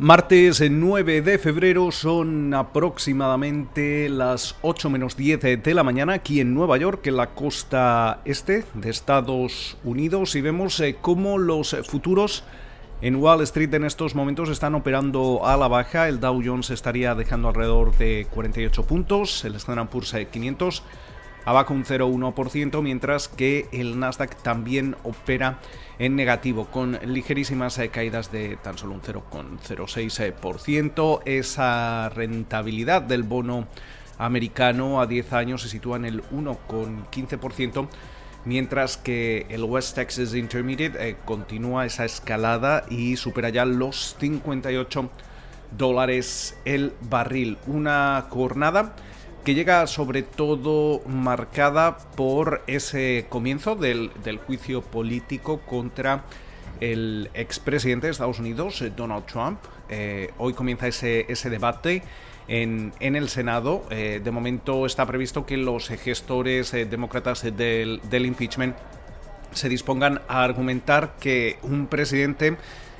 Martes 9 de febrero son aproximadamente las 8 menos 10 de la mañana aquí en Nueva York, en la costa este de Estados Unidos, y vemos eh, cómo los futuros en Wall Street en estos momentos están operando a la baja. El Dow Jones estaría dejando alrededor de 48 puntos, el Standard Poor's 500 abajo un 0,1%, mientras que el Nasdaq también opera en negativo, con ligerísimas eh, caídas de tan solo un 0,06%. Esa rentabilidad del bono americano a 10 años se sitúa en el 1,15%. Mientras que el West Texas Intermediate eh, continúa esa escalada y supera ya los 58 dólares el barril. Una jornada que llega sobre todo marcada por ese comienzo del, juicio político contra el expresidente de Estados Unidos, eh, Donald Trump. Eh, hoy comienza ese, ese debate en, el Senado. Eh, de momento está previsto que los gestores demócratas del, del impeachment se dispongan a argumentar que un presidente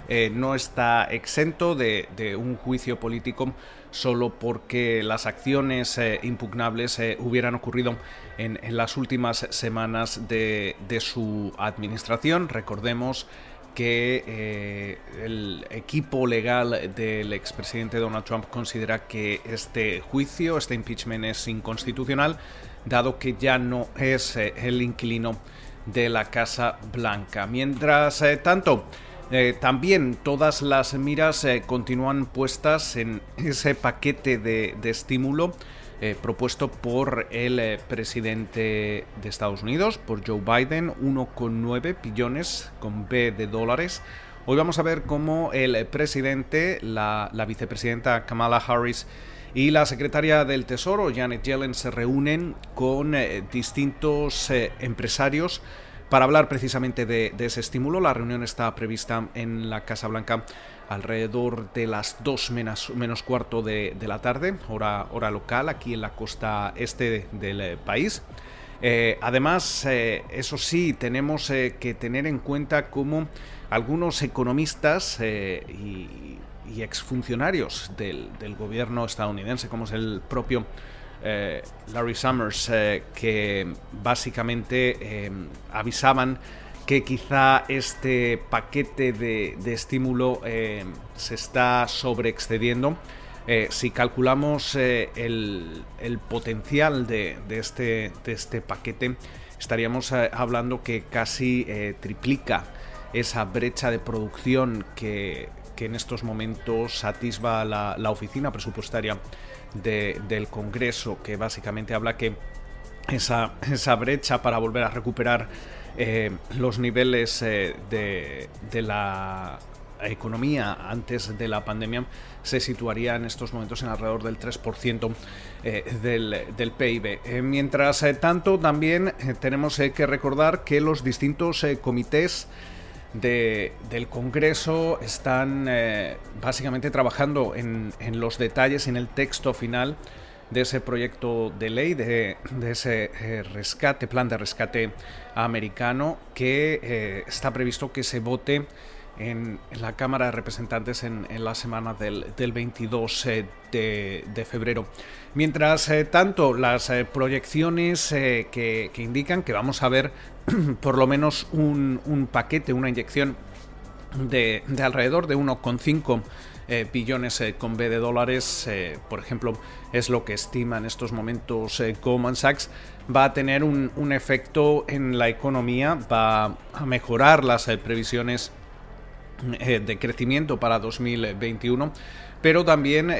eh, no está exento de, un juicio político solo porque las acciones eh, impugnables eh, hubieran ocurrido en, las últimas semanas de, su administración. Recordemos que el equipo legal del expresidente Donald Trump considera que este juicio, este impeachment es inconstitucional, dado que ya no es el inquilino de la Casa Blanca. Mientras tanto, eh, también todas las miras eh, continúan puestas en ese paquete de, estímulo eh, propuesto por el presidente de Estados Unidos, por Joe Biden, 1,9 billones con B de dólares. Hoy vamos a ver cómo el presidente, la vicepresidenta Kamala Harris y la secretaria del Tesoro, Janet Yellen, se reúnen con distintos empresarios para hablar precisamente de, ese estímulo. La reunión está prevista en la Casa Blanca alrededor de las 2 menos, cuarto de, la tarde, hora, hora local, aquí en la costa este del eh, país. Eh, además, eh, eso sí, tenemos que tener en cuenta cómo algunos economistas y, exfuncionarios del, del, gobierno estadounidense, como es el propio eh, Larry Summers, eh, que básicamente eh, avisaban que quizá este paquete de, estímulo se está sobreexcediendo. si calculamos el, potencial de, este, de, este, paquete, estaríamos hablando que casi triplica esa brecha de producción que, en estos momentos atisba la oficina presupuestaria del Congreso, que básicamente habla que esa, esa brecha para volver a recuperar eh, los niveles eh, de, la economía antes de la pandemia se situaría en estos momentos en alrededor del 3% eh, del, PIB. mientras tanto, también tenemos que recordar que los distintos comités del Congreso están eh, básicamente trabajando en, los detalles, en el texto final de ese proyecto de ley, de, ese eh, rescate, plan de rescate americano, que eh, está previsto que se vote en, la Cámara de Representantes en, la semana del, 22 de, febrero. Mientras tanto, las proyecciones que, indican que vamos a ver por lo menos un, paquete, una inyección de, alrededor de 1,5 eh, billones eh, con B de dólares, eh, por ejemplo, es lo que estima en estos momentos Goldman Sachs, va a tener un, un, efecto en la economía, va a mejorar las previsiones de crecimiento para 2021, pero también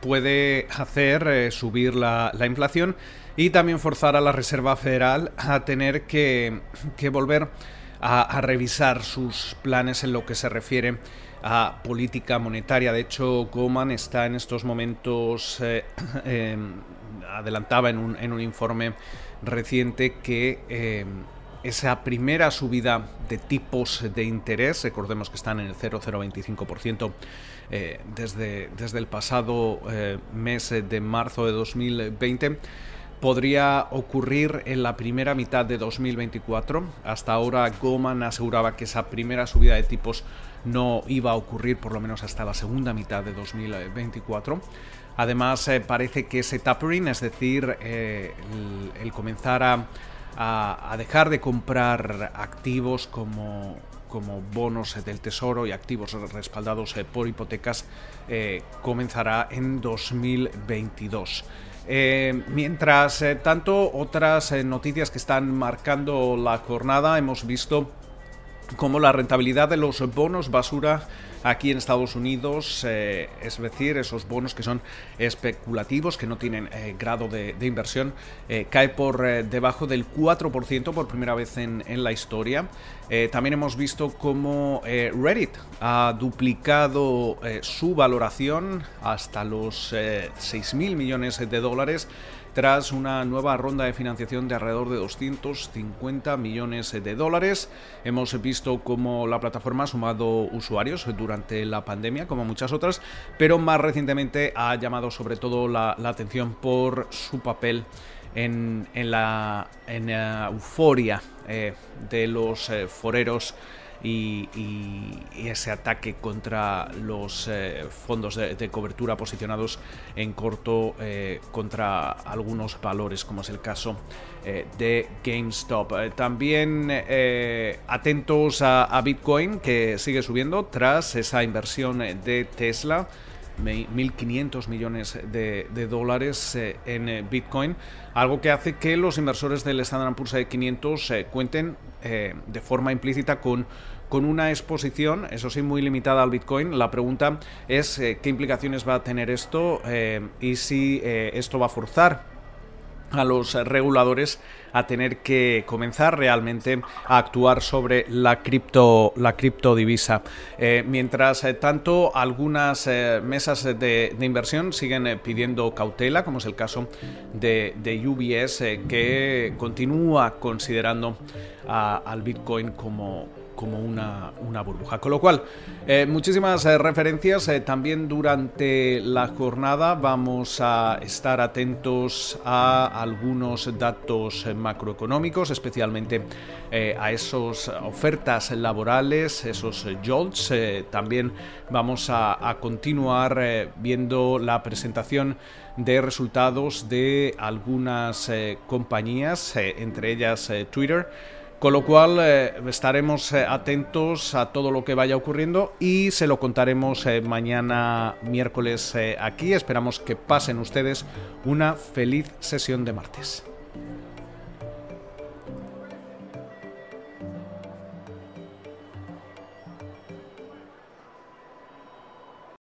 puede hacer subir la, la inflación y también forzar a la Reserva Federal a tener que, volver a, revisar sus planes en lo que se refiere a política monetaria. De hecho, Goldman está en estos momentos, eh, em, adelantaba en un, en un, informe reciente que em, esa primera subida de tipos de interés, recordemos que están en el 0,025% eh, desde, desde el pasado eh, mes de marzo de 2020, podría ocurrir en la primera mitad de 2024. Hasta ahora Goldman aseguraba que esa primera subida de tipos no iba a ocurrir por lo menos hasta la segunda mitad de 2024. Además, eh, parece que ese tapering, es decir, eh, el, comenzar a, dejar de comprar activos como, bonos del tesoro y activos respaldados eh, por hipotecas, comenzará en 2022. Eh, mientras eh, tanto, otras eh, noticias que están marcando la jornada, hemos visto cómo la rentabilidad de los bonos basura aquí en Estados Unidos, eh, es decir, esos bonos que son especulativos, que no tienen eh, grado de, inversión, eh, cae por debajo del 4% por primera vez en, en la historia. también hemos visto cómo Reddit ha duplicado su valoración hasta los 6 mil millones de dólares tras una nueva ronda de financiación de alrededor de 250 millones de dólares. Hemos visto cómo la plataforma ha sumado usuarios durante la pandemia, como muchas otras, pero más recientemente ha llamado sobre todo la, atención por su papel en, la, euforia eh, de los eh, foreros y, ese ataque contra los eh, fondos de, cobertura posicionados en corto contra algunos valores, como es el caso de GameStop. también atentos a, Bitcoin, que sigue subiendo tras esa inversión de Tesla. 1.500 millones de, dólares en Bitcoin, algo que hace que los inversores del Standard Poor's 500 cuenten de forma implícita con con una exposición, eso sí, muy limitada al Bitcoin. La pregunta es eh, qué implicaciones va a tener esto eh, y si eh, esto va a forzar a los reguladores a tener que comenzar realmente a actuar sobre la cripto la criptodivisa. mientras tanto, algunas mesas de, inversión siguen pidiendo cautela, como es el caso de, de UBS, que continúa considerando al Bitcoin como como una, burbuja. Con lo cual, eh, muchísimas eh, referencias. Eh, también durante la jornada vamos a estar atentos a algunos datos macroeconómicos, especialmente a esas ofertas laborales, esos jolts. también vamos a continuar viendo la presentación de resultados de algunas compañías, entre ellas Twitter. Con lo cual eh, estaremos eh, atentos a todo lo que vaya ocurriendo y se lo contaremos eh, mañana miércoles aquí. Esperamos que pasen ustedes una feliz sesión de martes.